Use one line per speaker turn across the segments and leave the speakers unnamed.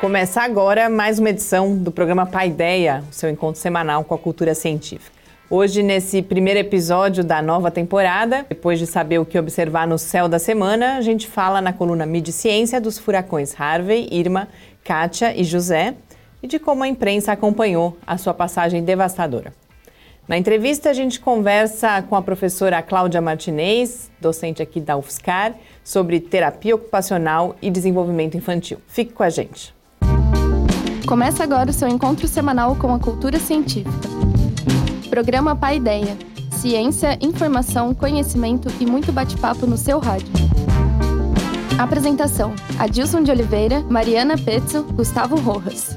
Começa agora mais uma edição do programa Paideia, seu encontro semanal com a cultura científica. Hoje, nesse primeiro episódio da nova temporada, depois de saber o que observar no céu da semana, a gente fala na coluna Mid Ciência dos furacões Harvey, Irma, Kátia e José e de como a imprensa acompanhou a sua passagem devastadora. Na entrevista, a gente conversa com a professora Cláudia Martinez, docente aqui da UFSCar, sobre terapia ocupacional e desenvolvimento infantil. Fique com a gente.
Começa agora o seu encontro semanal com a cultura científica. Programa Pai Ideia. Ciência, informação, conhecimento e muito bate-papo no seu rádio. Apresentação: Adilson de Oliveira, Mariana Pezzo, Gustavo Rojas.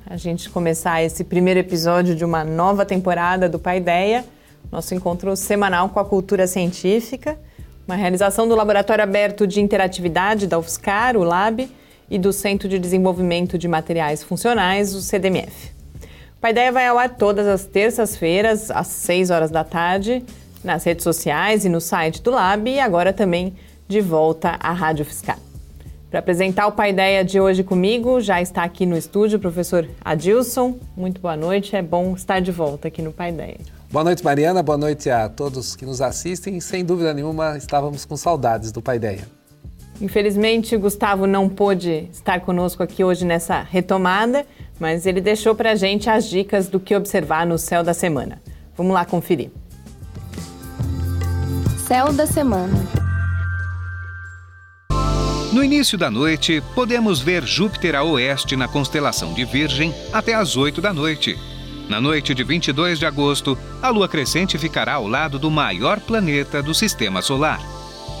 a gente começar esse primeiro episódio de uma nova temporada do Pai Ideia, nosso encontro semanal com a cultura científica, uma realização do Laboratório Aberto de Interatividade da UFSCar, o LAB, e do Centro de Desenvolvimento de Materiais Funcionais, o CDMF. O Pai Ideia vai ao ar todas as terças-feiras, às 6 horas da tarde, nas redes sociais e no site do Lab, e agora também de volta à Rádio UFSCar. Para apresentar o Pai Ideia de hoje comigo, já está aqui no estúdio o professor Adilson. Muito boa noite, é bom estar de volta aqui no Pai Ideia.
Boa noite, Mariana, boa noite a todos que nos assistem. Sem dúvida nenhuma, estávamos com saudades do Pai Ideia.
Infelizmente, Gustavo não pôde estar conosco aqui hoje nessa retomada, mas ele deixou para a gente as dicas do que observar no céu da semana. Vamos lá conferir.
Céu da semana.
No início da noite, podemos ver Júpiter a oeste na constelação de Virgem até às 8 da noite. Na noite de 22 de agosto, a lua crescente ficará ao lado do maior planeta do sistema solar.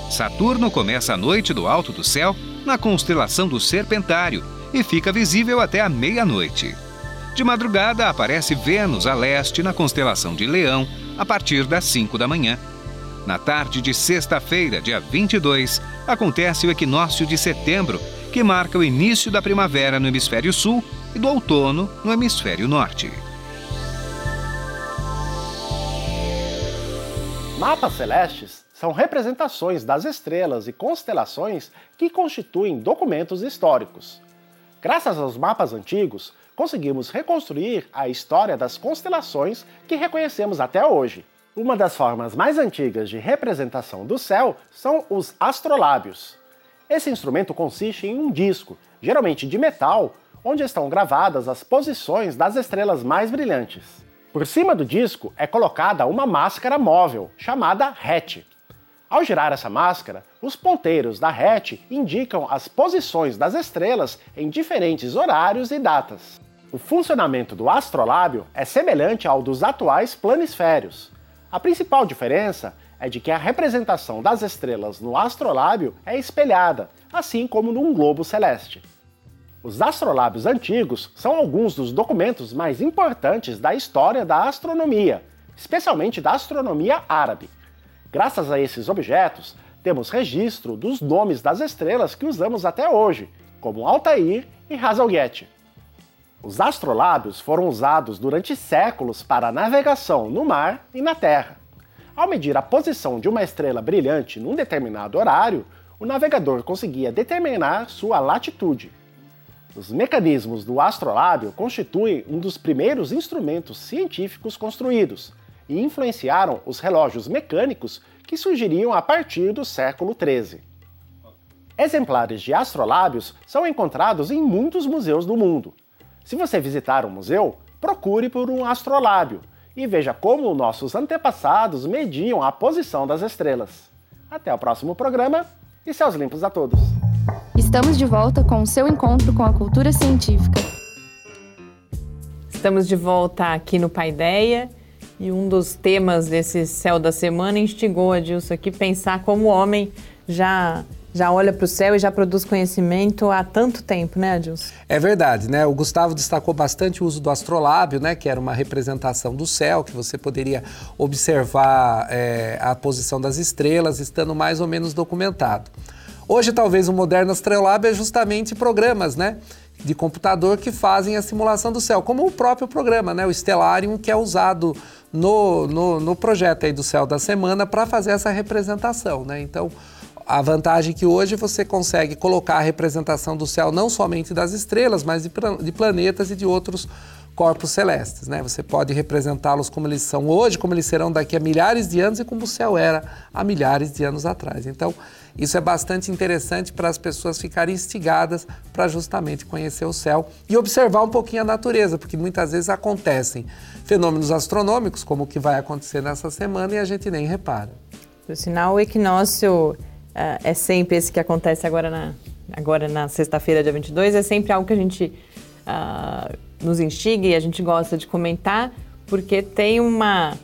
Saturno começa a noite do alto do céu na constelação do Serpentário e fica visível até a meia-noite. De madrugada aparece Vênus a leste na constelação de Leão a partir das 5 da manhã. Na tarde de sexta-feira, dia 22, acontece o equinócio de setembro, que marca o início da primavera no hemisfério sul e do outono no hemisfério norte.
Mapas celestes são representações das estrelas e constelações que constituem documentos históricos. Graças aos mapas antigos, conseguimos reconstruir a história das constelações que reconhecemos até hoje. Uma das formas mais antigas de representação do céu são os astrolábios. Esse instrumento consiste em um disco, geralmente de metal, onde estão gravadas as posições das estrelas mais brilhantes. Por cima do disco é colocada uma máscara móvel, chamada RET. Ao girar essa máscara, os ponteiros da RET indicam as posições das estrelas em diferentes horários e datas. O funcionamento do astrolábio é semelhante ao dos atuais planisférios, a principal diferença é de que a representação das estrelas no astrolábio é espelhada, assim como num globo celeste. Os astrolábios antigos são alguns dos documentos mais importantes da história da astronomia, especialmente da astronomia árabe. Graças a esses objetos, temos registro dos nomes das estrelas que usamos até hoje, como Altair e Hazelget. Os astrolábios foram usados durante séculos para navegação no mar e na terra. Ao medir a posição de uma estrela brilhante num determinado horário, o navegador conseguia determinar sua latitude. Os mecanismos do astrolábio constituem um dos primeiros instrumentos científicos construídos e influenciaram os relógios mecânicos que surgiriam a partir do século XIII. Exemplares de astrolábios são encontrados em muitos museus do mundo, se você visitar um museu, procure por um astrolábio e veja como nossos antepassados mediam a posição das estrelas. Até o próximo programa e céus limpos a todos.
Estamos de volta com o seu encontro com a cultura científica.
Estamos de volta aqui no Paideia e um dos temas desse céu da semana instigou a Dilson aqui pensar como o homem já já olha para o céu e já produz conhecimento há tanto tempo, né, Adilson?
É verdade, né? O Gustavo destacou bastante o uso do astrolábio, né? Que era uma representação do céu, que você poderia observar é, a posição das estrelas, estando mais ou menos documentado. Hoje, talvez o moderno astrolábio é justamente programas, né? De computador que fazem a simulação do céu, como o próprio programa, né? O Stellarium, que é usado no, no, no projeto aí do Céu da Semana para fazer essa representação, né? Então, a vantagem é que hoje você consegue colocar a representação do céu não somente das estrelas, mas de, de planetas e de outros corpos celestes. Né? Você pode representá-los como eles são hoje, como eles serão daqui a milhares de anos e como o céu era há milhares de anos atrás. Então, isso é bastante interessante para as pessoas ficarem instigadas para justamente conhecer o céu e observar um pouquinho a natureza, porque muitas vezes acontecem fenômenos astronômicos, como o que vai acontecer nessa semana, e a gente nem repara.
Por sinal, o equinócio uh, é sempre esse que acontece agora na, agora na sexta-feira, dia 22, é sempre algo que a gente uh, nos instiga e a gente gosta de comentar, porque tem uma,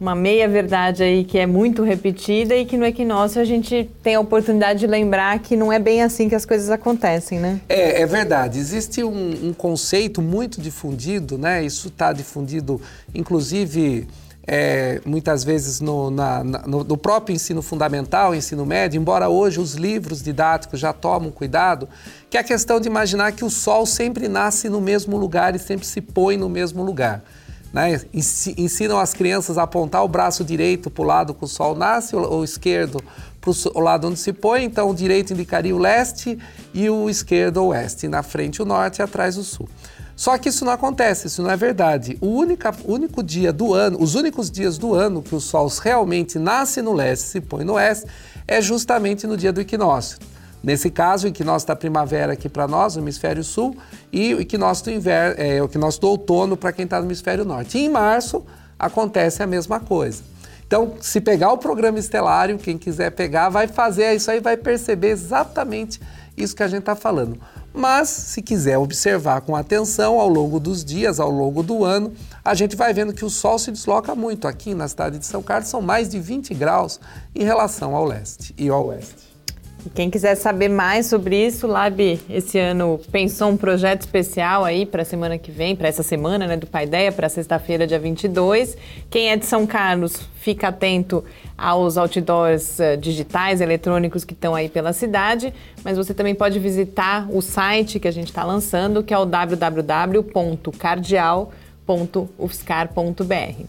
uma meia-verdade aí que é muito repetida e que no equinócio a gente tem a oportunidade de lembrar que não é bem assim que as coisas acontecem, né?
É, é verdade. Existe um, um conceito muito difundido, né? Isso está difundido, inclusive é, muitas vezes no, na, no, no, próprio ensino fundamental, ensino médio, embora hoje os livros didáticos já tomam cuidado, que é a questão de imaginar que o Sol sempre nasce no mesmo lugar e sempre se põe no mesmo lugar. Né? Ensinam as crianças a apontar o braço direito para o lado que o Sol nasce, ou o esquerdo para o lado onde se põe, então o direito indicaria o leste e o esquerdo o oeste, na frente o norte e atrás o sul. Só que isso não acontece, isso não é verdade. O único, único dia do ano, os únicos dias do ano que o Sol realmente nasce no leste e se põe no oeste é justamente no dia do equinócio. Nesse caso, o equinócio da primavera aqui para nós, no hemisfério sul, e o equinócio do, inverno, é, o equinócio do outono para quem está no hemisfério norte. E em março acontece a mesma coisa. Então, se pegar o programa estelário, quem quiser pegar, vai fazer isso aí, vai perceber exatamente isso que a gente está falando. Mas, se quiser observar com atenção ao longo dos dias, ao longo do ano, a gente vai vendo que o Sol se desloca muito. Aqui na cidade de São Carlos são mais de 20 graus em relação ao leste e ao oeste.
Quem quiser saber mais sobre isso, Lab esse ano pensou um projeto especial aí para a semana que vem, para essa semana né, do Paideia, para sexta-feira, dia 22. Quem é de São Carlos, fica atento aos outdoors uh, digitais, eletrônicos que estão aí pela cidade, mas você também pode visitar o site que a gente está lançando, que é o www.cardial.ufscar.br.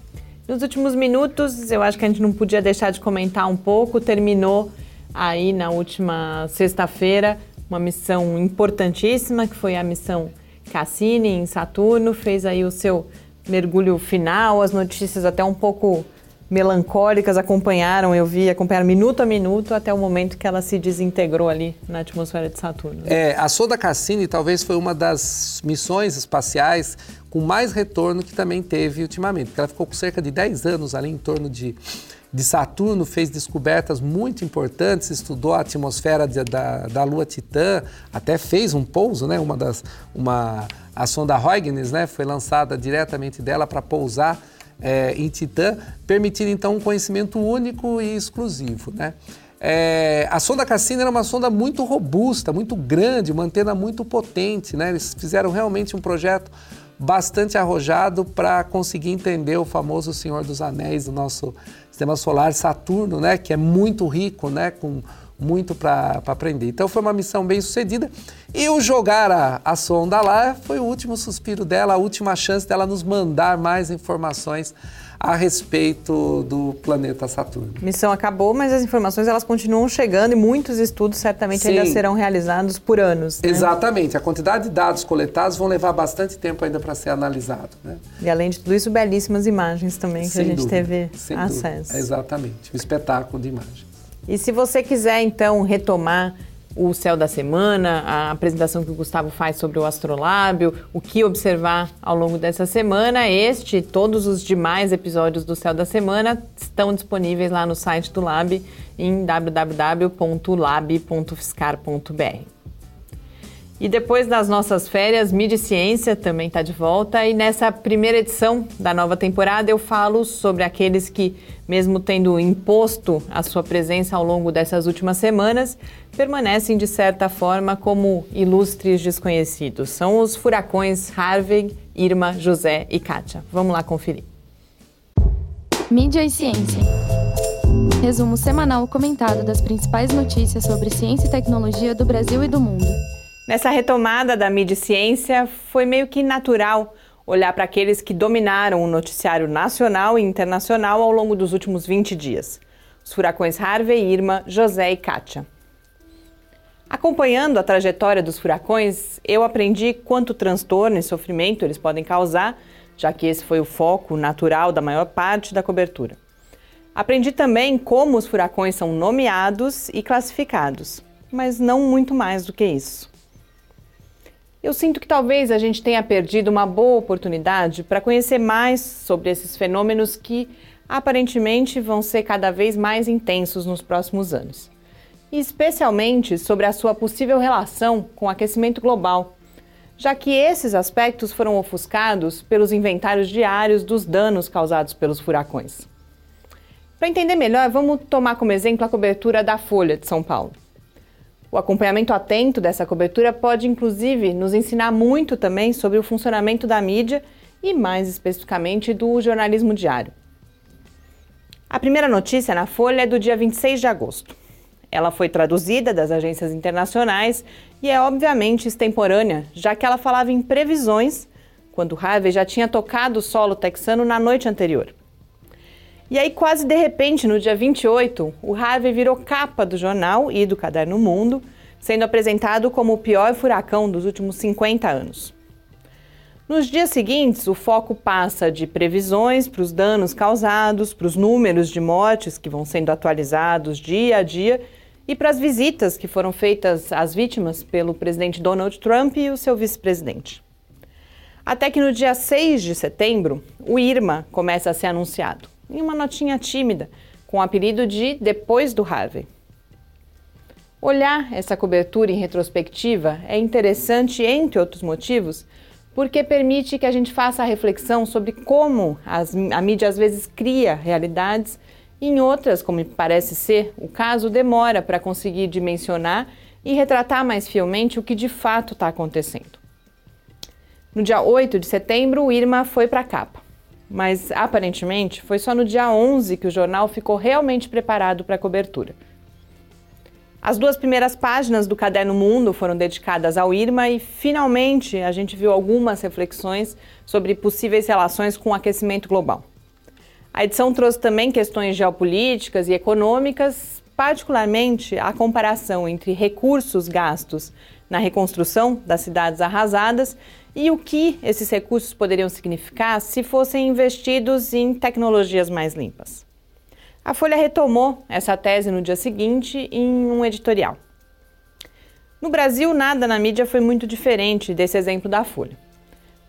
Nos últimos minutos, eu acho que a gente não podia deixar de comentar um pouco, terminou aí na última sexta-feira uma missão importantíssima, que foi a missão Cassini em Saturno, fez aí o seu mergulho final, as notícias até um pouco melancólicas acompanharam, eu vi, acompanharam minuto a minuto até o momento que ela se desintegrou ali na atmosfera de Saturno.
É, a sonda Cassini talvez foi uma das missões espaciais com mais retorno que também teve ultimamente, porque ela ficou com cerca de 10 anos ali em torno de de Saturno fez descobertas muito importantes, estudou a atmosfera de, da, da Lua Titã, até fez um pouso, né? Uma das, uma, a sonda Huygens né? foi lançada diretamente dela para pousar é, em Titã, permitindo então um conhecimento único e exclusivo. Né? É, a sonda Cassini era uma sonda muito robusta, muito grande, uma antena muito potente. Né? Eles fizeram realmente um projeto bastante arrojado para conseguir entender o famoso Senhor dos Anéis do nosso sistema solar, Saturno, né, que é muito rico, né, com muito para aprender. Então foi uma missão bem sucedida. E o jogar a, a sonda lá foi o último suspiro dela, a última chance dela nos mandar mais informações a respeito do planeta Saturno.
A missão acabou, mas as informações elas continuam chegando e muitos estudos certamente Sim. ainda serão realizados por anos.
Né? Exatamente. A quantidade de dados coletados vão levar bastante tempo ainda para ser analisado. Né?
E além de tudo isso, belíssimas imagens também que Sem a gente dúvida. teve Sem acesso.
Dúvida. Exatamente. Um espetáculo de imagens.
E se você quiser então retomar o céu da semana, a apresentação que o Gustavo faz sobre o astrolábio, o que observar ao longo dessa semana. Este e todos os demais episódios do céu da semana estão disponíveis lá no site do Lab em www.lab.fiscar.br. E depois das nossas férias, Mídia e Ciência também está de volta. E nessa primeira edição da nova temporada eu falo sobre aqueles que, mesmo tendo imposto a sua presença ao longo dessas últimas semanas, permanecem de certa forma como ilustres desconhecidos. São os furacões Harvey, Irma, José e Kátia. Vamos lá conferir.
Mídia e Ciência. Resumo semanal comentado das principais notícias sobre ciência e tecnologia do Brasil e do mundo.
Nessa retomada da mídia ciência, foi meio que natural olhar para aqueles que dominaram o noticiário nacional e internacional ao longo dos últimos 20 dias. Os furacões Harvey, Irma, José e Kátia. Acompanhando a trajetória dos furacões, eu aprendi quanto transtorno e sofrimento eles podem causar, já que esse foi o foco natural da maior parte da cobertura. Aprendi também como os furacões são nomeados e classificados, mas não muito mais do que isso. Eu sinto que talvez a gente tenha perdido uma boa oportunidade para conhecer mais sobre esses fenômenos que aparentemente vão ser cada vez mais intensos nos próximos anos. E especialmente sobre a sua possível relação com o aquecimento global, já que esses aspectos foram ofuscados pelos inventários diários dos danos causados pelos furacões. Para entender melhor, vamos tomar como exemplo a cobertura da Folha de São Paulo. O acompanhamento atento dessa cobertura pode, inclusive, nos ensinar muito também sobre o funcionamento da mídia e, mais especificamente, do jornalismo diário. A primeira notícia na Folha é do dia 26 de agosto. Ela foi traduzida das agências internacionais e é obviamente extemporânea, já que ela falava em previsões quando Harvey já tinha tocado o solo texano na noite anterior. E aí, quase de repente, no dia 28, o Harvey virou capa do jornal e do Caderno Mundo, sendo apresentado como o pior furacão dos últimos 50 anos. Nos dias seguintes, o foco passa de previsões para os danos causados, para os números de mortes que vão sendo atualizados dia a dia e para as visitas que foram feitas às vítimas pelo presidente Donald Trump e o seu vice-presidente. Até que no dia 6 de setembro, o Irma começa a ser anunciado em uma notinha tímida, com o apelido de Depois do Harvey. Olhar essa cobertura em retrospectiva é interessante, entre outros motivos, porque permite que a gente faça a reflexão sobre como as, a mídia às vezes cria realidades e em outras, como parece ser o caso, demora para conseguir dimensionar e retratar mais fielmente o que de fato está acontecendo. No dia 8 de setembro, o Irma foi para a capa mas aparentemente foi só no dia 11 que o jornal ficou realmente preparado para a cobertura. As duas primeiras páginas do Caderno Mundo foram dedicadas ao Irma e, finalmente, a gente viu algumas reflexões sobre possíveis relações com o aquecimento global. A edição trouxe também questões geopolíticas e econômicas, particularmente a comparação entre recursos gastos na reconstrução das cidades arrasadas e o que esses recursos poderiam significar se fossem investidos em tecnologias mais limpas. A Folha retomou essa tese no dia seguinte em um editorial. No Brasil, nada na mídia foi muito diferente desse exemplo da Folha.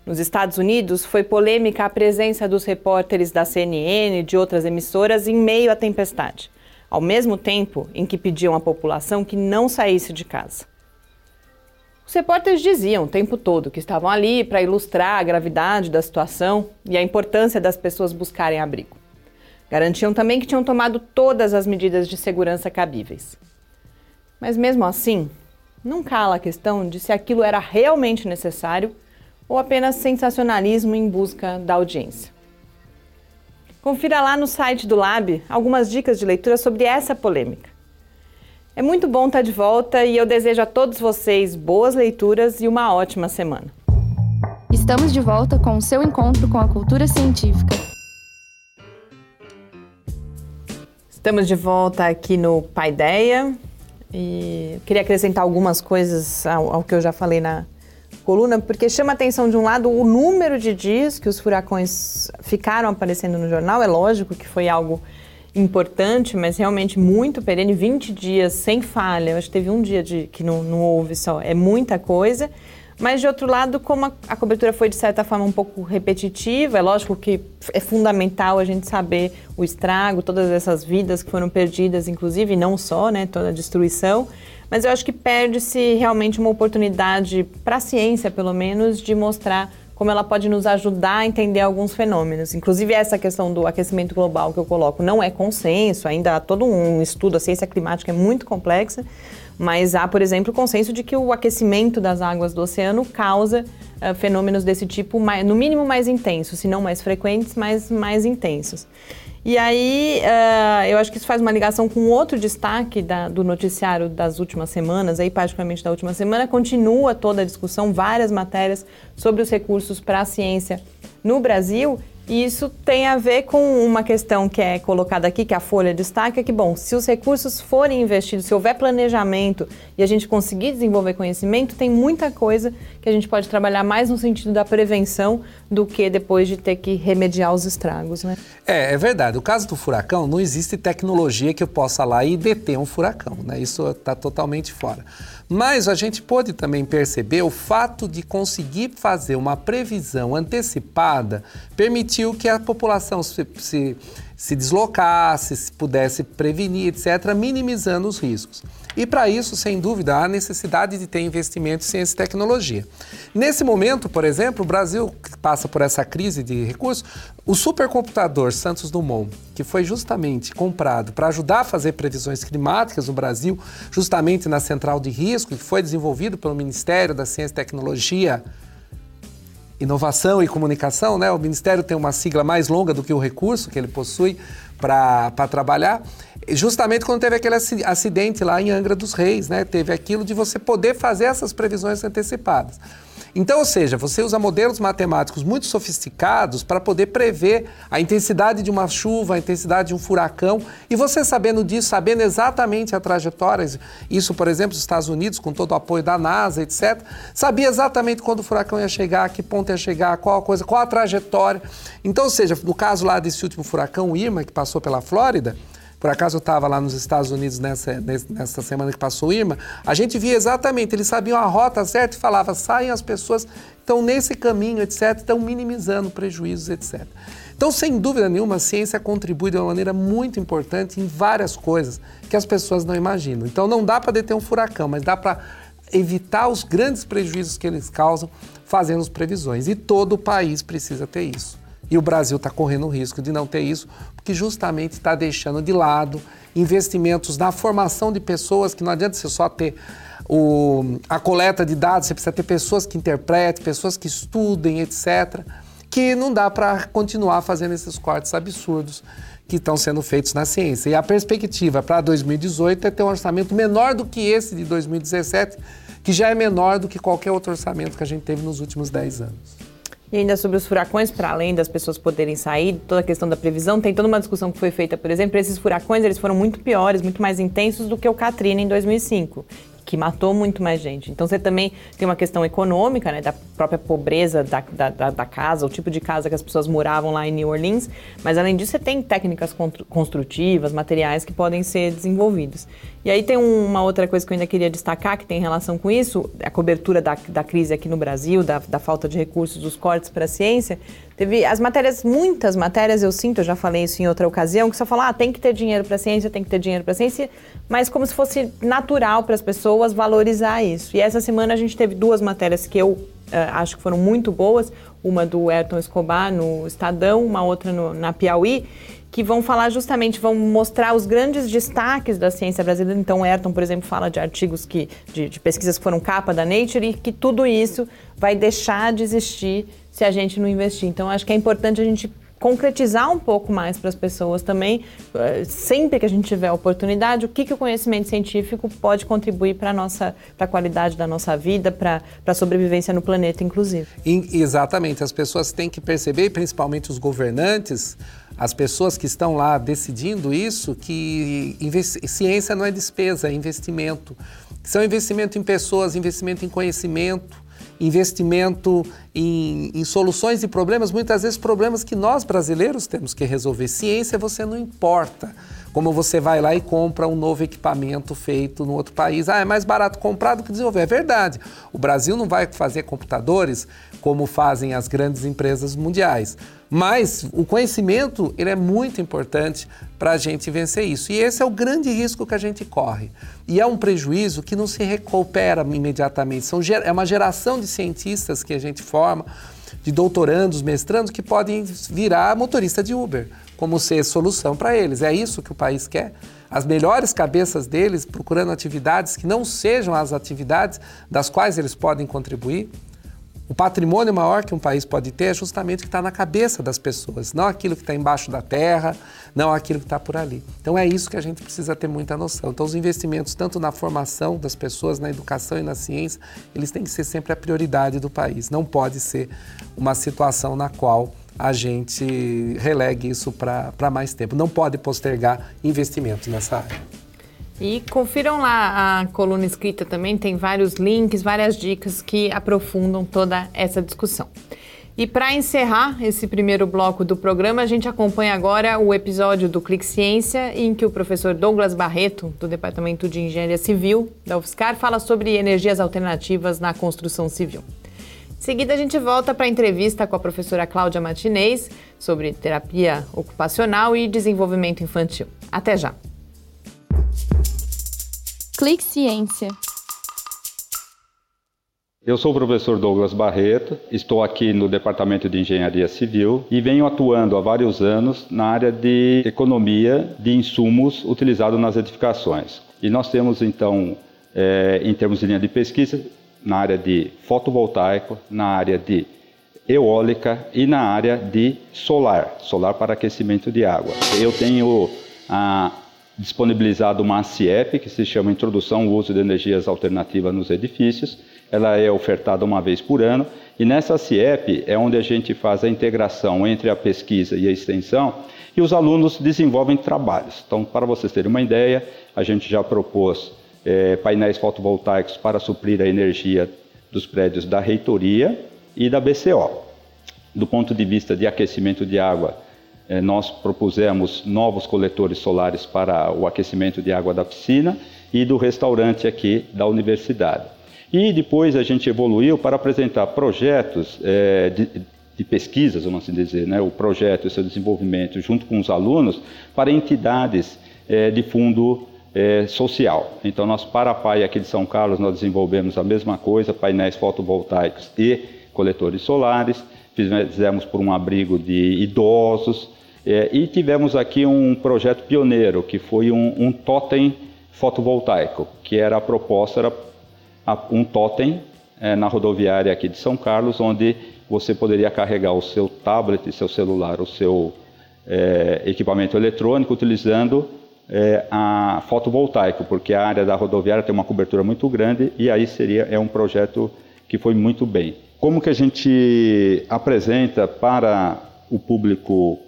Nos Estados Unidos, foi polêmica a presença dos repórteres da CNN e de outras emissoras em meio à tempestade, ao mesmo tempo em que pediam à população que não saísse de casa. Os repórteres diziam o tempo todo que estavam ali para ilustrar a gravidade da situação e a importância das pessoas buscarem abrigo. Garantiam também que tinham tomado todas as medidas de segurança cabíveis. Mas mesmo assim, não cala a questão de se aquilo era realmente necessário ou apenas sensacionalismo em busca da audiência. Confira lá no site do Lab algumas dicas de leitura sobre essa polêmica. É muito bom estar de volta e eu desejo a todos vocês boas leituras e uma ótima semana.
Estamos de volta com o seu encontro com a cultura científica.
Estamos de volta aqui no Paideia e queria acrescentar algumas coisas ao, ao que eu já falei na coluna, porque chama atenção de um lado o número de dias que os furacões ficaram aparecendo no jornal, é lógico que foi algo importante, mas realmente muito perene, 20 dias sem falha. Eu acho que teve um dia de, que não, não houve só. É muita coisa. Mas, de outro lado, como a, a, cobertura foi, de certa forma, um pouco repetitiva, é lógico que é fundamental a gente saber o estrago, todas essas vidas que foram perdidas, inclusive, e não só, né, toda a destruição. Mas eu acho que perde-se realmente uma oportunidade para a ciência, pelo menos, de mostrar como ela pode nos ajudar a entender alguns fenômenos. Inclusive, essa questão do aquecimento global que eu coloco não é consenso, ainda há todo um estudo, a ciência climática é muito complexa, mas há, por exemplo, consenso de que o aquecimento das águas do oceano causa uh, fenômenos desse tipo, mais, no mínimo mais intensos, se não mais frequentes, mas mais intensos. E aí, uh, eu acho que isso faz uma ligação com outro destaque da, do noticiário das últimas semanas, aí particularmente da última semana, continua toda a discussão, várias matérias sobre os recursos para a ciência no Brasil e isso tem a ver com uma questão que é colocada aqui, que a Folha destaca, que, bom, se os recursos forem investidos, se houver planejamento e a gente conseguir desenvolver conhecimento, tem muita coisa que a gente pode trabalhar mais no sentido da prevenção do que depois de ter que remediar os estragos, né?
É, é verdade. O caso do furacão, não existe tecnologia que eu possa lá e deter um furacão, né? Isso está totalmente fora. Mas a gente pode também perceber o fato de conseguir fazer uma previsão antecipada permitiu que a população se, se, se deslocasse, se pudesse prevenir, etc., minimizando os riscos. E para isso, sem dúvida, há necessidade de ter investimento em ciência e tecnologia. Nesse momento, por exemplo, o Brasil passa por essa crise de recursos. O supercomputador Santos Dumont, que foi justamente comprado para ajudar a fazer previsões climáticas no Brasil, justamente na central de risco, que foi desenvolvido pelo Ministério da Ciência e Tecnologia, Inovação e Comunicação, né? O Ministério tem uma sigla mais longa do que o recurso que ele possui para trabalhar justamente quando teve aquele acidente lá em Angra dos Reis, né? Teve aquilo de você poder fazer essas previsões antecipadas. Então, ou seja, você usa modelos matemáticos muito sofisticados para poder prever a intensidade de uma chuva, a intensidade de um furacão, e você sabendo disso, sabendo exatamente a trajetória, isso, por exemplo, os Estados Unidos, com todo o apoio da NASA, etc., sabia exatamente quando o furacão ia chegar, que ponto ia chegar, qual a coisa, qual a trajetória. Então, ou seja, no caso lá desse último furacão Irma, que passou pela Flórida, por acaso eu estava lá nos Estados Unidos nessa, nessa semana que passou o Irma, a gente via exatamente, eles sabiam a rota certa e falava, saem as pessoas, estão nesse caminho, etc., estão minimizando prejuízos, etc. Então, sem dúvida nenhuma, a ciência contribui de uma maneira muito importante em várias coisas que as pessoas não imaginam. Então, não dá para deter um furacão, mas dá para evitar os grandes prejuízos que eles causam fazendo as previsões. E todo o país precisa ter isso. E o Brasil está correndo o risco de não ter isso, porque justamente está deixando de lado investimentos na formação de pessoas, que não adianta você só ter o, a coleta de dados, você precisa ter pessoas que interpretem, pessoas que estudem, etc. Que não dá para continuar fazendo esses cortes absurdos que estão sendo feitos na ciência. E a perspectiva para 2018 é ter um orçamento menor do que esse de 2017, que já é menor do que qualquer outro orçamento que a gente teve nos últimos 10 anos.
E ainda sobre os furacões, para além das pessoas poderem sair, toda a questão da previsão, tem toda uma discussão que foi feita, por exemplo, esses furacões eles foram muito piores, muito mais intensos do que o Katrina em 2005 que matou muito mais gente. Então você também tem uma questão econômica, né, da própria pobreza da, da, da, casa, o tipo de casa que as pessoas moravam lá em New Orleans, mas além disso você tem técnicas construtivas, materiais que podem ser desenvolvidos. E aí tem uma outra coisa que eu ainda queria destacar que tem relação com isso, a cobertura da, da crise aqui no Brasil, da, da falta de recursos, dos cortes para a ciência. Teve as matérias, muitas matérias, eu sinto, eu já falei isso em outra ocasião, que só falam, ah, tem que ter dinheiro para ciência, tem que ter dinheiro para ciência, mas como se fosse natural para as pessoas valorizar isso. E essa semana a gente teve duas matérias que eu uh, acho que foram muito boas, uma do Ayrton Escobar no Estadão, uma outra no, na Piauí, que vão falar justamente, vão mostrar os grandes destaques da ciência brasileira. Então, Ayrton, por exemplo, fala de artigos que, de, de pesquisas que foram capa da Nature e que tudo isso vai deixar de existir se a gente não investir. Então, acho que é importante a gente concretizar um pouco mais para as pessoas também, eh, sempre que a gente tiver a oportunidade, o que, que o conhecimento científico pode contribuir para a nossa para qualidade da nossa vida, para a sobrevivência no planeta, inclusive.
Exatamente, as pessoas têm que perceber, principalmente os governantes, as pessoas que estão lá decidindo isso, que ciência não é despesa, é investimento. São investimento em pessoas, investimento em conhecimento, investimento em, em, soluções de problemas, muitas vezes problemas que nós brasileiros temos que resolver. Ciência você não importa como você vai lá e compra um novo equipamento feito no outro país. Ah, é mais barato comprar do que desenvolver. É verdade. O Brasil não vai fazer computadores como fazem as grandes empresas mundiais. Mas o conhecimento ele é muito importante para a gente vencer isso. E esse é o grande risco que a gente corre. E é um prejuízo que não se recupera imediatamente. São, é uma geração de cientistas que a gente forma, de doutorandos, mestrandos, que podem virar motorista de Uber como ser solução para eles. É isso que o país quer. As melhores cabeças deles procurando atividades que não sejam as atividades das quais eles podem contribuir. O patrimônio maior que um país pode ter é justamente o que está na cabeça das pessoas, não aquilo que está embaixo da terra, não aquilo que está por ali. Então é isso que a gente precisa ter muita noção. Então os investimentos, tanto na formação das pessoas, na educação e na ciência, eles têm que ser sempre a prioridade do país. Não pode ser uma situação na qual a gente relegue isso para mais tempo. Não pode postergar investimentos nessa área.
E confiram lá a coluna escrita também, tem vários links, várias dicas que aprofundam toda essa discussão. E para encerrar esse primeiro bloco do programa, a gente acompanha agora o episódio do Clique Ciência, em que o professor Douglas Barreto, do Departamento de Engenharia Civil da UFSCar, fala sobre energias alternativas na construção civil. Em seguida, a gente volta para a entrevista com a professora Cláudia Martinez sobre terapia ocupacional e desenvolvimento infantil. Até já!
Clique Ciência.
Eu sou o professor Douglas Barreto, estou aqui no Departamento de Engenharia Civil e venho atuando há vários anos na área de economia de insumos utilizados nas edificações. E nós temos então, é, em termos de linha de pesquisa, na área de fotovoltaico, na área de eólica e na área de solar, solar para aquecimento de água. Eu tenho ah, disponibilizado uma CIEP, que se chama Introdução ao Uso de Energias Alternativas nos Edifícios. Ela é ofertada uma vez por ano e nessa CIEP é onde a gente faz a integração entre a pesquisa e a extensão e os alunos desenvolvem trabalhos. Então, para vocês terem uma ideia, a gente já propôs é, painéis fotovoltaicos para suprir a energia dos prédios da reitoria e da BCO. Do ponto de vista de aquecimento de água, nós propusemos novos coletores solares para o aquecimento de água da piscina e do restaurante aqui da universidade. E depois a gente evoluiu para apresentar projetos é, de, de pesquisas, vamos assim dizer, né, o projeto e seu desenvolvimento junto com os alunos para entidades é, de fundo é, social. Então, nós, para a PAI aqui de São Carlos, nós desenvolvemos a mesma coisa, painéis fotovoltaicos e coletores solares, fizemos por um abrigo de idosos, é, e tivemos aqui um projeto pioneiro, que foi um, um totem fotovoltaico, que era a proposta, era um totem é, na rodoviária aqui de São Carlos, onde você poderia carregar o seu tablet, seu celular, o seu é, equipamento eletrônico, utilizando é, a fotovoltaico, porque a área da rodoviária tem uma cobertura muito grande e aí seria é um projeto que foi muito bem. Como que a gente apresenta para o público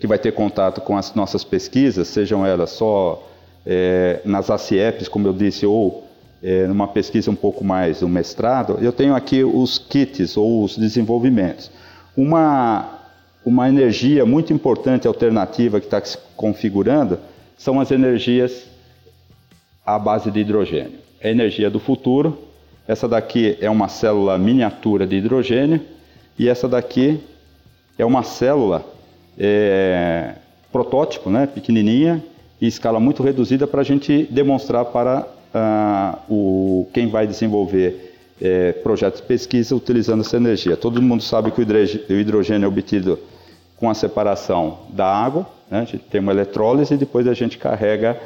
que vai ter contato com as nossas pesquisas, sejam elas só é, nas ACIEPs, como eu disse, ou é, numa pesquisa um pouco mais, um mestrado, eu tenho aqui os kits ou os desenvolvimentos. Uma, uma energia muito importante alternativa que está se configurando são as energias à base de hidrogênio. É a energia do futuro. Essa daqui é uma célula miniatura de hidrogênio e essa daqui é uma célula é, protótipo, né, pequenininha e escala muito reduzida para a gente demonstrar para ah, o, quem vai desenvolver é, projetos de pesquisa utilizando essa energia. Todo mundo sabe que o hidrogênio é obtido com a separação da água né? A gente tem uma eletrólise e depois a gente carrega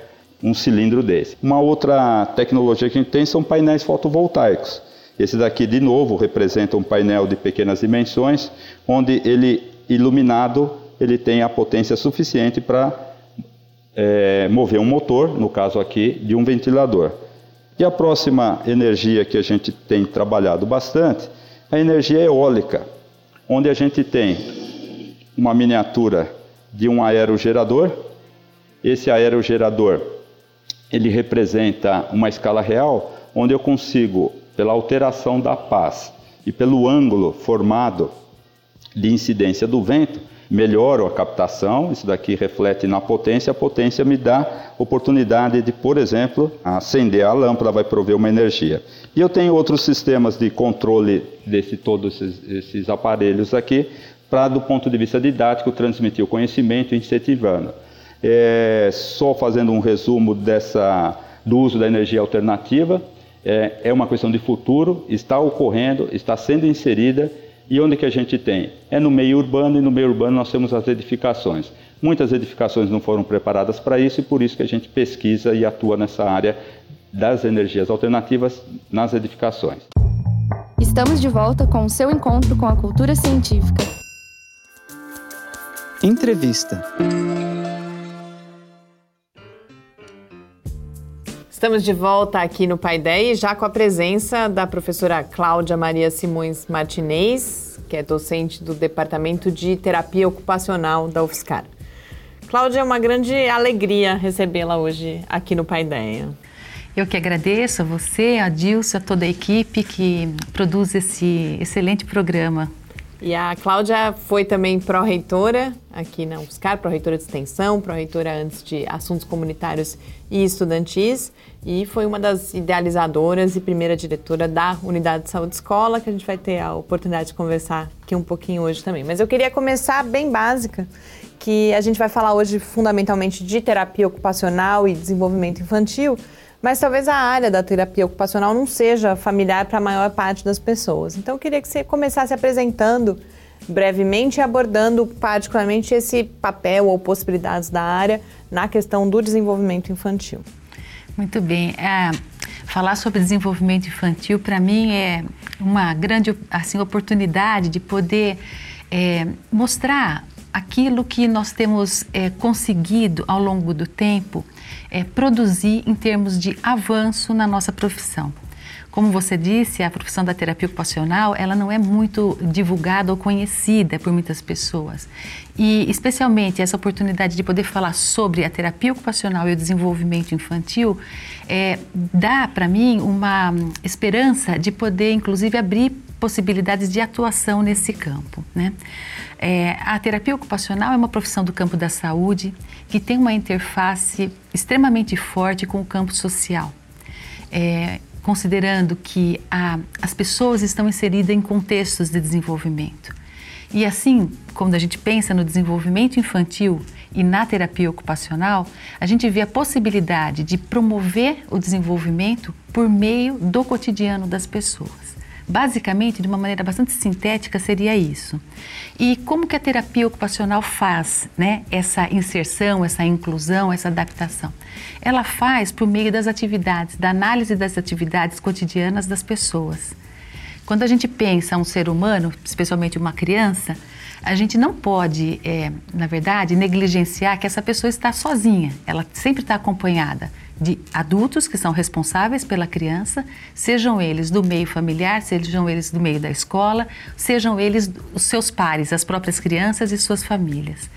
um cilindro desse. Uma outra tecnologia que a gente tem são painéis fotovoltaicos. Esse daqui, de novo, representa um painel de pequenas dimensões, onde ele, iluminado, ele tem a potência suficiente para é, mover um motor, no caso aqui, de um ventilador. E a próxima energia que a gente tem trabalhado bastante é a energia eólica, onde a gente tem uma miniatura de um aerogerador. Esse aerogerador ele representa uma escala real onde eu consigo, pela alteração da paz e pelo ângulo formado de incidência do vento, melhoro a captação, isso daqui reflete na potência, a potência me dá oportunidade de, por exemplo, acender a lâmpada, vai prover uma energia. E eu tenho outros sistemas de controle desse todos esses, esses aparelhos aqui, para, do ponto de vista didático, transmitir o conhecimento, incentivando. É, só fazendo um resumo dessa, do uso da energia alternativa, é, é uma questão de futuro, está ocorrendo, está sendo inserida e onde que a gente tem? É no meio urbano e no meio urbano nós temos as edificações. Muitas edificações não foram preparadas para isso e por isso que a gente pesquisa e atua nessa área das energias alternativas nas edificações.
Estamos de volta com o seu encontro com a cultura científica.
Entrevista.
Estamos de volta aqui no Pai Ideia, já com a presença da professora Cláudia Maria Simões Martinez, que é docente do Departamento de Terapia Ocupacional da UFSCar. Cláudia, é uma grande alegria recebê-la hoje aqui no Pai Ideia.
Eu que agradeço a você, a Dilson, a toda a equipe que produz esse excelente programa.
E a Cláudia foi também pró-reitora aqui na UFSCar, pró-reitora de extensão, pró-reitora antes de assuntos comunitários e estudantis, e foi uma das idealizadoras e primeira diretora da Unidade de Saúde Escola, que a gente vai ter a oportunidade de conversar aqui um pouquinho hoje também. Mas eu queria começar bem básica, que a gente vai falar hoje fundamentalmente de terapia ocupacional e desenvolvimento infantil, mas talvez a área da terapia ocupacional não seja familiar para a maior parte das pessoas. Então eu queria que você começasse apresentando brevemente abordando particularmente esse papel ou possibilidades da área na questão do desenvolvimento infantil.
Muito bem. É, falar sobre desenvolvimento infantil para mim é uma grande assim oportunidade de poder é, mostrar aquilo que nós temos é, conseguido ao longo do tempo é, produzir em termos de avanço na nossa profissão. Como você disse, a profissão da terapia ocupacional, ela não é muito divulgada ou conhecida por muitas pessoas. E especialmente essa oportunidade de poder falar sobre a terapia ocupacional e o desenvolvimento infantil é, dá para mim uma esperança de poder, inclusive, abrir possibilidades de atuação nesse campo. Né? É, a terapia ocupacional é uma profissão do campo da saúde que tem uma interface extremamente forte com o campo social. É, considerando que a, as pessoas estão inseridas em contextos de desenvolvimento. E assim, quando a gente pensa no desenvolvimento infantil e na terapia ocupacional, a gente vê a possibilidade de promover o desenvolvimento por meio do cotidiano das pessoas. Basicamente, de uma maneira bastante sintética, seria isso. E como que a terapia ocupacional faz né, essa inserção, essa inclusão, essa adaptação? Ela faz por meio das atividades, da análise das atividades cotidianas das pessoas. Quando a gente pensa um ser humano, especialmente uma criança, a gente não pode, é, na verdade, negligenciar que essa pessoa está sozinha, ela sempre está acompanhada de adultos que são responsáveis pela criança, sejam eles do meio familiar, sejam eles do meio da escola, sejam eles os seus pares, as próprias crianças e suas famílias.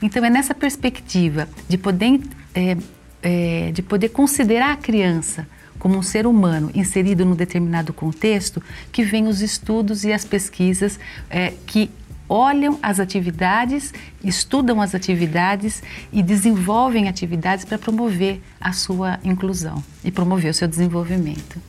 Então é nessa perspectiva de poder, é, é, de poder considerar a criança como um ser humano inserido num determinado contexto que vem os estudos e as pesquisas é, que olham as atividades, estudam as atividades e desenvolvem atividades para promover a sua inclusão e promover o seu desenvolvimento.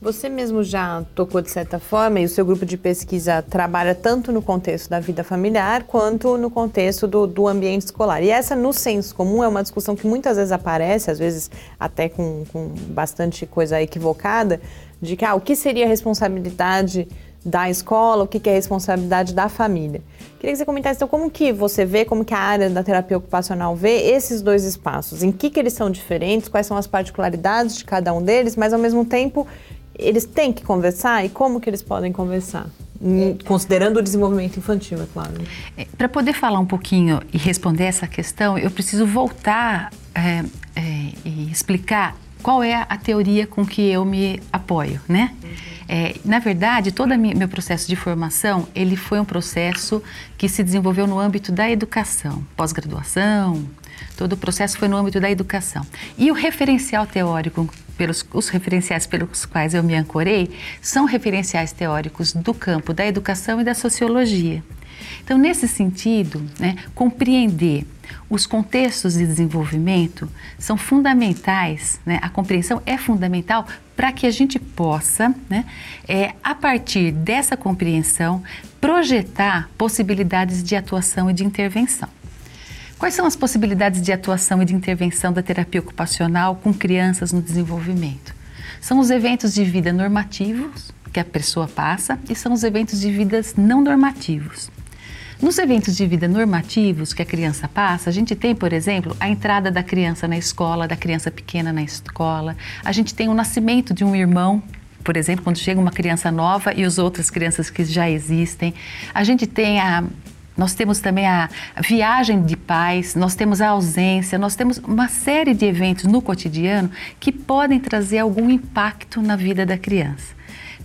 Você mesmo já tocou de certa forma, e o seu grupo de pesquisa trabalha tanto no contexto da vida familiar quanto no contexto do, do, ambiente escolar. E essa, no senso comum, é uma discussão que muitas vezes aparece, às vezes até com, com bastante coisa equivocada, de que ah, o que seria a responsabilidade da escola, o que é responsabilidade da família. Queria que você comentasse então como que você vê, como que a área da terapia ocupacional vê esses dois espaços, em que, que eles são diferentes, quais são as particularidades de cada um deles, mas ao mesmo tempo eles têm que conversar e como que eles podem conversar? Considerando o desenvolvimento infantil, é claro.
É, Para poder falar um pouquinho e responder essa questão, eu preciso voltar é, é, e explicar qual é a teoria com que eu me apoio, né? Uhum. É, na verdade, todo meu processo de formação, ele foi um processo que se desenvolveu no âmbito da educação, pós-graduação, todo o processo foi no âmbito da educação. E o referencial teórico, pelos, os referenciais pelos quais eu me ancorei, são referenciais teóricos do campo da educação e da sociologia. Então, nesse sentido, né, compreender os contextos de desenvolvimento são fundamentais, né, a compreensão é fundamental para que a gente possa, né, é, a partir dessa compreensão, projetar possibilidades de atuação e de intervenção. Quais são as possibilidades de atuação e de intervenção da terapia ocupacional com crianças no desenvolvimento? São os eventos de vida normativos que a pessoa passa e são os eventos de vidas não normativos. Nos eventos de vida normativos que a criança passa, a gente tem, por exemplo, a entrada da criança na escola, da criança pequena na escola, a gente tem o nascimento de um irmão por exemplo, quando chega uma criança nova e as outras crianças que já existem. A gente tem a nós temos também a viagem de pais, nós temos a ausência, nós temos uma série de eventos no cotidiano que podem trazer algum impacto na vida da criança.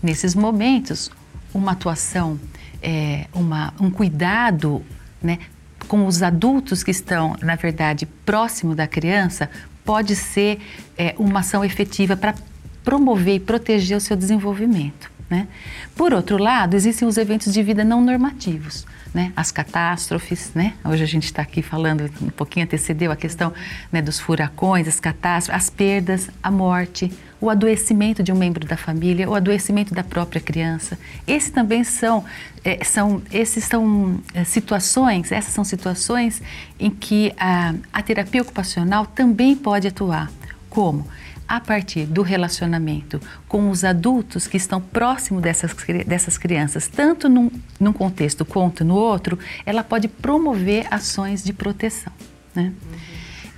Nesses momentos, uma atuação, é, uma, um cuidado né, com os adultos que estão, na verdade, próximo da criança, pode ser é, uma ação efetiva para promover e proteger o seu desenvolvimento. Né? Por outro lado, existem os eventos de vida não normativos né, as catástrofes, né? Hoje a gente está aqui falando, um pouquinho antecedeu a questão né, dos furacões, as catástrofes, as perdas, a morte, o adoecimento de um membro da família, o adoecimento da própria criança. Esses também são, é, são, esses são é, situações, essas são situações em que a, a terapia ocupacional também pode atuar. Como? a partir do relacionamento com os adultos que estão próximos dessas, dessas crianças, tanto num, num contexto quanto no outro, ela pode promover ações de proteção. Né? Uhum.